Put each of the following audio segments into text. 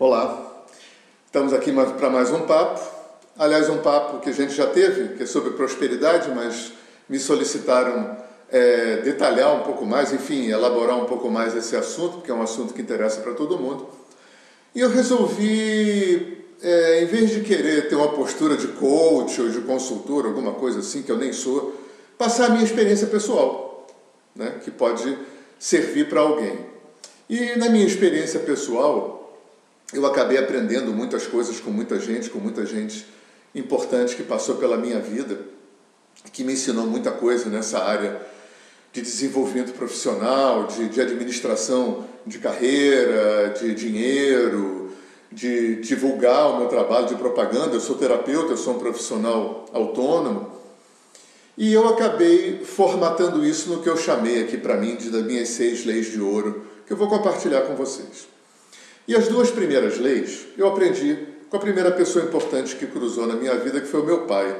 Olá, estamos aqui para mais um papo. Aliás, um papo que a gente já teve, que é sobre prosperidade, mas me solicitaram é, detalhar um pouco mais, enfim, elaborar um pouco mais esse assunto, porque é um assunto que interessa para todo mundo. E eu resolvi, é, em vez de querer ter uma postura de coach ou de consultor, alguma coisa assim, que eu nem sou, passar a minha experiência pessoal, né, que pode servir para alguém. E na minha experiência pessoal, eu acabei aprendendo muitas coisas com muita gente, com muita gente importante que passou pela minha vida, que me ensinou muita coisa nessa área de desenvolvimento profissional, de, de administração de carreira, de dinheiro, de divulgar o meu trabalho de propaganda. Eu sou terapeuta, eu sou um profissional autônomo. E eu acabei formatando isso no que eu chamei aqui para mim de das minhas seis leis de ouro, que eu vou compartilhar com vocês. E as duas primeiras leis eu aprendi com a primeira pessoa importante que cruzou na minha vida, que foi o meu pai,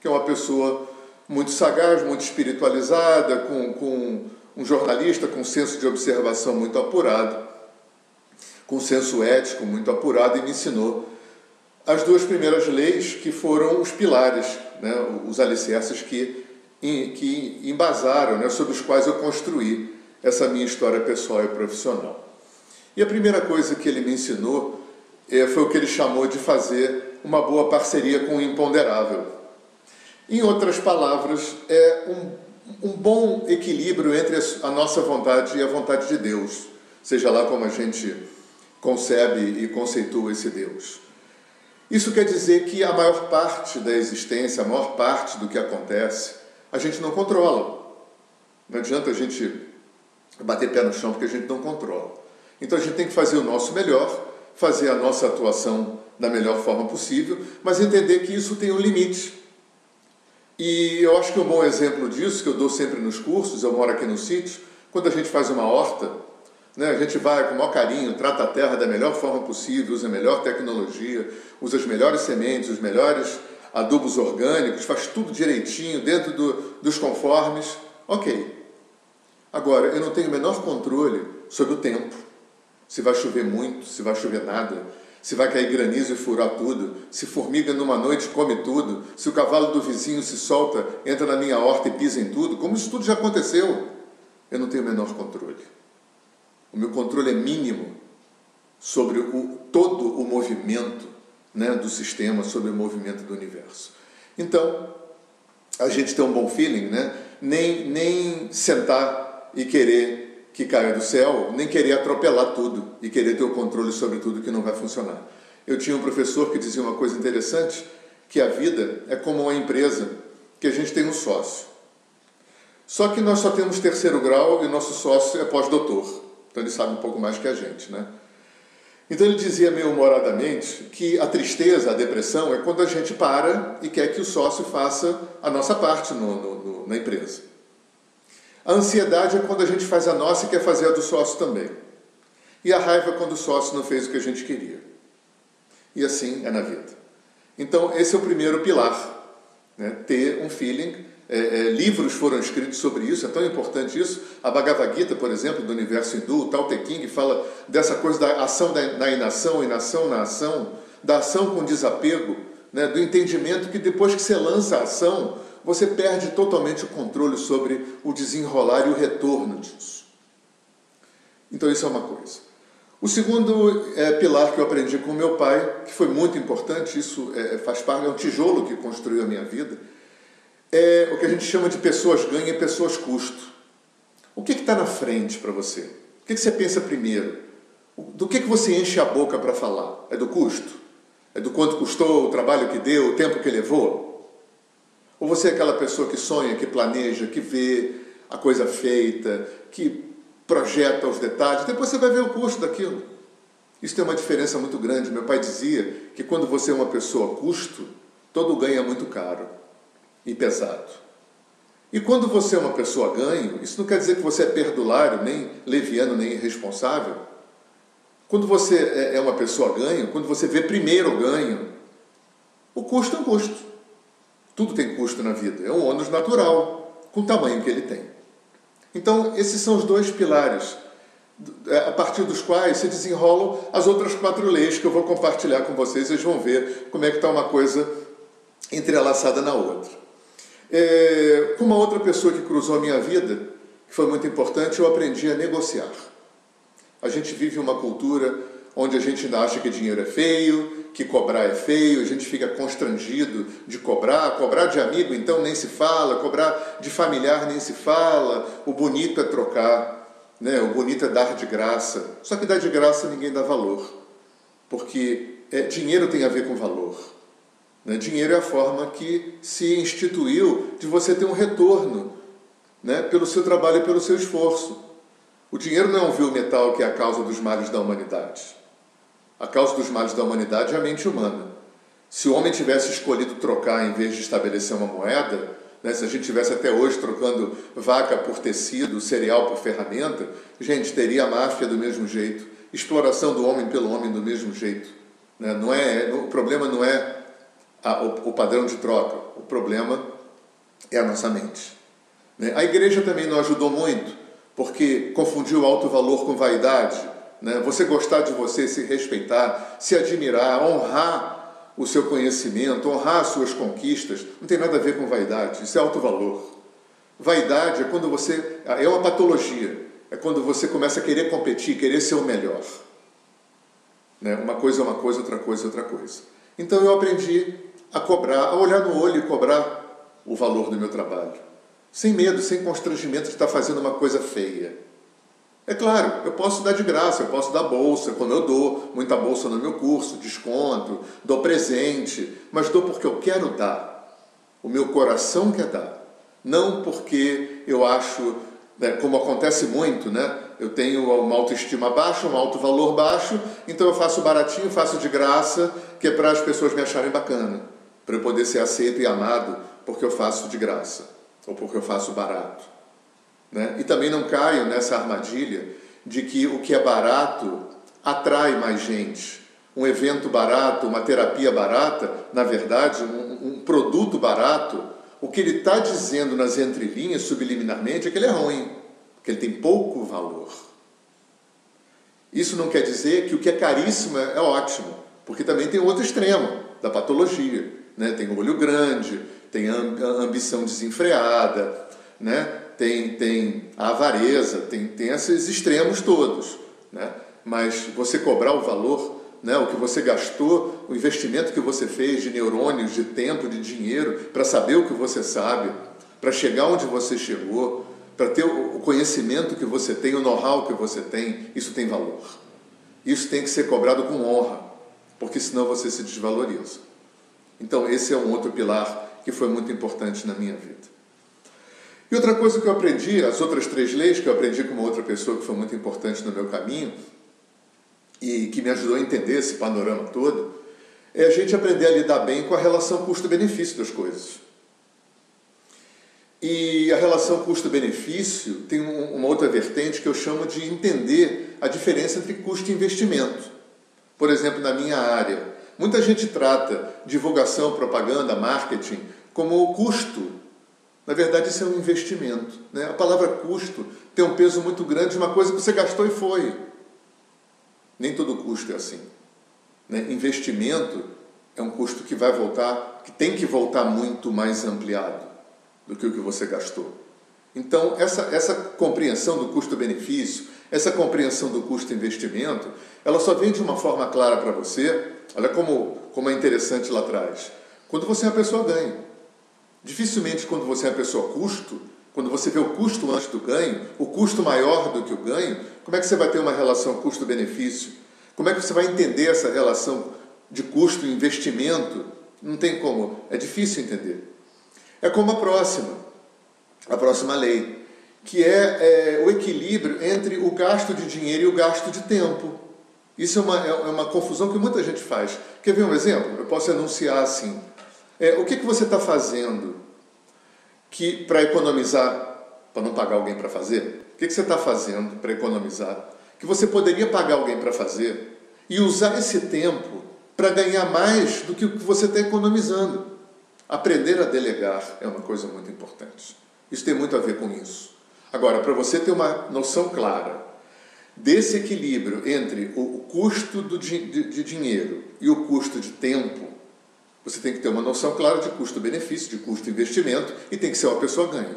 que é uma pessoa muito sagaz, muito espiritualizada, com, com um jornalista com senso de observação muito apurado, com senso ético muito apurado, e me ensinou as duas primeiras leis que foram os pilares, né, os alicerces que, que embasaram, né, sobre os quais eu construí essa minha história pessoal e profissional. E a primeira coisa que ele me ensinou é, foi o que ele chamou de fazer uma boa parceria com o imponderável. Em outras palavras, é um, um bom equilíbrio entre a nossa vontade e a vontade de Deus, seja lá como a gente concebe e conceitua esse Deus. Isso quer dizer que a maior parte da existência, a maior parte do que acontece, a gente não controla. Não adianta a gente bater pé no chão porque a gente não controla. Então a gente tem que fazer o nosso melhor, fazer a nossa atuação da melhor forma possível, mas entender que isso tem um limite. E eu acho que um bom exemplo disso, que eu dou sempre nos cursos, eu moro aqui no sítio, quando a gente faz uma horta, né, a gente vai com o maior carinho, trata a terra da melhor forma possível, usa a melhor tecnologia, usa as melhores sementes, os melhores adubos orgânicos, faz tudo direitinho, dentro do, dos conformes. Ok. Agora, eu não tenho o menor controle sobre o tempo. Se vai chover muito, se vai chover nada, se vai cair granizo e furar tudo, se formiga numa noite come tudo, se o cavalo do vizinho se solta, entra na minha horta e pisa em tudo, como isso tudo já aconteceu, eu não tenho o menor controle. O meu controle é mínimo sobre o, todo o movimento né, do sistema, sobre o movimento do universo. Então, a gente tem um bom feeling, né? nem, nem sentar e querer que caia do céu, nem querer atropelar tudo e querer ter o controle sobre tudo que não vai funcionar. Eu tinha um professor que dizia uma coisa interessante, que a vida é como uma empresa que a gente tem um sócio. Só que nós só temos terceiro grau e nosso sócio é pós-doutor. Então ele sabe um pouco mais que a gente, né? Então ele dizia meio humoradamente que a tristeza, a depressão é quando a gente para e quer que o sócio faça a nossa parte no, no, no, na empresa. A ansiedade é quando a gente faz a nossa e quer fazer a do sócio também. E a raiva é quando o sócio não fez o que a gente queria. E assim é na vida. Então, esse é o primeiro pilar. Né? Ter um feeling. É, é, livros foram escritos sobre isso, é tão importante isso. A Bhagavad Gita, por exemplo, do universo hindu, o Tao Te King, fala dessa coisa da ação na inação, inação na ação, da ação com desapego, né? do entendimento que depois que você lança a ação, você perde totalmente o controle sobre o desenrolar e o retorno disso. Então, isso é uma coisa. O segundo é, pilar que eu aprendi com meu pai, que foi muito importante, isso é, faz parte, é um tijolo que construiu a minha vida, é o que a gente chama de pessoas ganha e pessoas custo. O que está na frente para você? O que, que você pensa primeiro? Do que, que você enche a boca para falar? É do custo? É do quanto custou, o trabalho que deu, o tempo que levou? Ou você é aquela pessoa que sonha, que planeja, que vê a coisa feita, que projeta os detalhes, depois você vai ver o custo daquilo. Isso tem uma diferença muito grande. Meu pai dizia que quando você é uma pessoa custo, todo ganho é muito caro e pesado. E quando você é uma pessoa ganho, isso não quer dizer que você é perdulário, nem leviano, nem irresponsável. Quando você é, é uma pessoa ganho, quando você vê primeiro o ganho, o custo é um custo. Tudo tem custo na vida. É um ônus natural, com o tamanho que ele tem. Então, esses são os dois pilares é, a partir dos quais se desenrolam as outras quatro leis que eu vou compartilhar com vocês. Vocês vão ver como é que está uma coisa entrelaçada na outra. É, com uma outra pessoa que cruzou a minha vida, que foi muito importante, eu aprendi a negociar. A gente vive uma cultura onde a gente ainda acha que dinheiro é feio, que cobrar é feio, a gente fica constrangido de cobrar, cobrar de amigo então nem se fala, cobrar de familiar nem se fala, o bonito é trocar, né? o bonito é dar de graça. Só que dar de graça ninguém dá valor, porque é, dinheiro tem a ver com valor. Né? Dinheiro é a forma que se instituiu de você ter um retorno né? pelo seu trabalho e pelo seu esforço. O dinheiro não é um vil metal que é a causa dos males da humanidade. A causa dos males da humanidade é a mente humana. Se o homem tivesse escolhido trocar em vez de estabelecer uma moeda, né, se a gente tivesse até hoje trocando vaca por tecido, cereal por ferramenta, gente, teria a máfia do mesmo jeito, exploração do homem pelo homem do mesmo jeito. Né? Não é, o problema não é a, o, o, padrão de troca, o problema é a nossa mente. Né? A igreja também não ajudou muito, porque confundiu alto valor com vaidade né? você gostar de você, se respeitar, se admirar, honrar o seu conhecimento, honrar as suas conquistas, não tem nada a ver com vaidade, isso é alto valor. Vaidade é quando você. é uma patologia, é quando você começa a querer competir, querer ser o melhor. Né? Uma coisa é uma coisa, outra coisa é outra coisa. Então eu aprendi a cobrar, a olhar no olho e cobrar o valor do meu trabalho. Sem medo, sem constrangimento de estar fazendo uma coisa feia. É claro, eu posso dar de graça, eu posso dar bolsa, como eu dou muita bolsa no meu curso, desconto, dou presente, mas dou porque eu quero dar. O meu coração quer dar. Não porque eu acho, né, como acontece muito, né? Eu tenho uma autoestima baixa, um alto valor baixo, então eu faço baratinho, faço de graça, que é para as pessoas me acharem bacana, para eu poder ser aceito e amado porque eu faço de graça ou porque eu faço barato. Né? E também não caio nessa armadilha de que o que é barato atrai mais gente. Um evento barato, uma terapia barata, na verdade, um, um produto barato, o que ele está dizendo nas entrelinhas, subliminarmente, é que ele é ruim, que ele tem pouco valor. Isso não quer dizer que o que é caríssimo é, é ótimo, porque também tem outro extremo da patologia. Né? Tem olho grande, tem ambição desenfreada, né? Tem, tem a avareza, tem, tem esses extremos todos. Né? Mas você cobrar o valor, né, o que você gastou, o investimento que você fez de neurônios, de tempo, de dinheiro, para saber o que você sabe, para chegar onde você chegou, para ter o conhecimento que você tem, o know-how que você tem, isso tem valor. Isso tem que ser cobrado com honra, porque senão você se desvaloriza. Então, esse é um outro pilar que foi muito importante na minha vida. E outra coisa que eu aprendi, as outras três leis que eu aprendi com uma outra pessoa que foi muito importante no meu caminho e que me ajudou a entender esse panorama todo, é a gente aprender a lidar bem com a relação custo-benefício das coisas. E a relação custo-benefício tem uma outra vertente que eu chamo de entender a diferença entre custo e investimento. Por exemplo, na minha área, muita gente trata divulgação, propaganda, marketing como custo na verdade, isso é um investimento. Né? A palavra custo tem um peso muito grande de uma coisa que você gastou e foi. Nem todo custo é assim. Né? Investimento é um custo que vai voltar, que tem que voltar muito mais ampliado do que o que você gastou. Então, essa, essa compreensão do custo-benefício, essa compreensão do custo-investimento, ela só vem de uma forma clara para você. Olha como, como é interessante lá atrás. Quando você é uma pessoa ganha. Dificilmente, quando você é uma pessoa custo, quando você vê o custo antes do ganho, o custo maior do que o ganho, como é que você vai ter uma relação custo-benefício? Como é que você vai entender essa relação de custo e investimento? Não tem como, é difícil entender. É como a próxima, a próxima lei, que é, é o equilíbrio entre o gasto de dinheiro e o gasto de tempo. Isso é uma, é uma confusão que muita gente faz. Quer ver um exemplo? Eu posso anunciar assim: é, o que, que você está fazendo que para economizar, para não pagar alguém para fazer? O que, que você está fazendo para economizar? Que você poderia pagar alguém para fazer e usar esse tempo para ganhar mais do que o que você está economizando. Aprender a delegar é uma coisa muito importante. Isso tem muito a ver com isso. Agora, para você ter uma noção clara desse equilíbrio entre o custo do, de, de dinheiro e o custo de tempo, você tem que ter uma noção clara de custo-benefício, de custo-investimento e tem que ser uma pessoa ganha.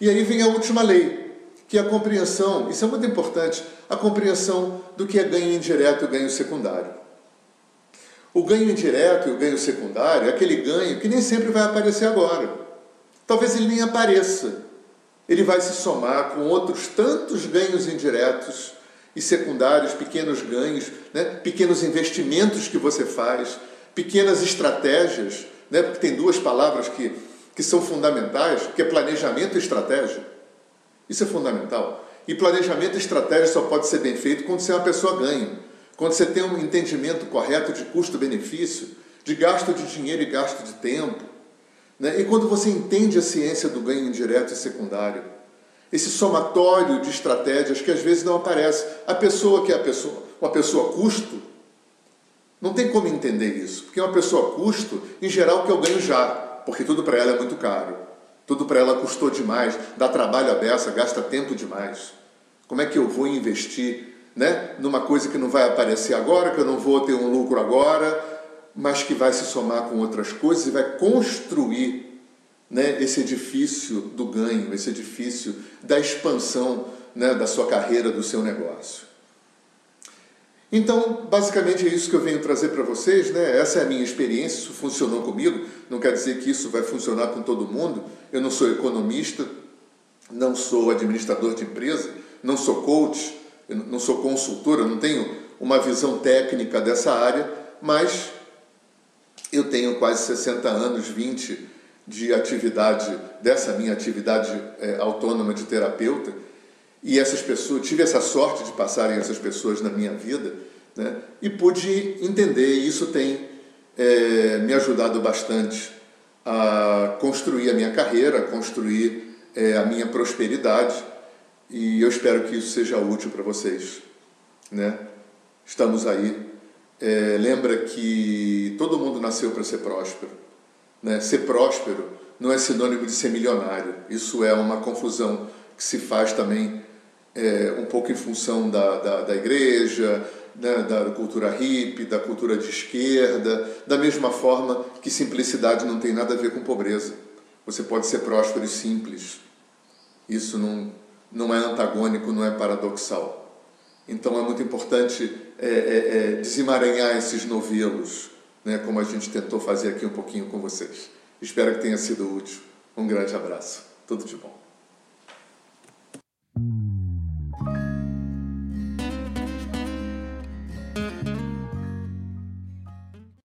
E aí vem a última lei, que é a compreensão, isso é muito importante, a compreensão do que é ganho indireto e ganho secundário. O ganho indireto e o ganho secundário é aquele ganho que nem sempre vai aparecer agora. Talvez ele nem apareça. Ele vai se somar com outros tantos ganhos indiretos e secundários, pequenos ganhos, né? pequenos investimentos que você faz, pequenas estratégias, né? porque tem duas palavras que, que são fundamentais, que é planejamento e estratégia. Isso é fundamental. E planejamento e estratégia só pode ser bem feito quando você é uma pessoa ganha. Quando você tem um entendimento correto de custo-benefício, de gasto de dinheiro e gasto de tempo, né? e quando você entende a ciência do ganho indireto e secundário, esse somatório de estratégias que às vezes não aparece. A pessoa que é a pessoa, uma pessoa custo, não tem como entender isso, porque uma pessoa custo, em geral, que eu ganho já, porque tudo para ela é muito caro, tudo para ela custou demais, dá trabalho a beça, gasta tempo demais. Como é que eu vou investir né, numa coisa que não vai aparecer agora, que eu não vou ter um lucro agora, mas que vai se somar com outras coisas e vai construir né, esse edifício do ganho, esse edifício da expansão né, da sua carreira, do seu negócio. Então, basicamente é isso que eu venho trazer para vocês, né? Essa é a minha experiência, isso funcionou comigo, não quer dizer que isso vai funcionar com todo mundo. Eu não sou economista, não sou administrador de empresa, não sou coach, não sou consultor, eu não tenho uma visão técnica dessa área, mas eu tenho quase 60 anos, 20 de atividade, dessa minha atividade é, autônoma de terapeuta, e essas pessoas, tive essa sorte de passarem essas pessoas na minha vida, né, e pude entender, e isso tem é, me ajudado bastante a construir a minha carreira, a construir é, a minha prosperidade, e eu espero que isso seja útil para vocês. Né? Estamos aí. É, lembra que todo mundo nasceu para ser próspero. Né? Ser próspero não é sinônimo de ser milionário. Isso é uma confusão que se faz também é, um pouco em função da, da, da igreja, né, da cultura hippie, da cultura de esquerda, da mesma forma que simplicidade não tem nada a ver com pobreza. Você pode ser próspero e simples. Isso não, não é antagônico, não é paradoxal. Então é muito importante é, é, é, desemaranhar esses novelos, né, como a gente tentou fazer aqui um pouquinho com vocês. Espero que tenha sido útil. Um grande abraço. Tudo de bom.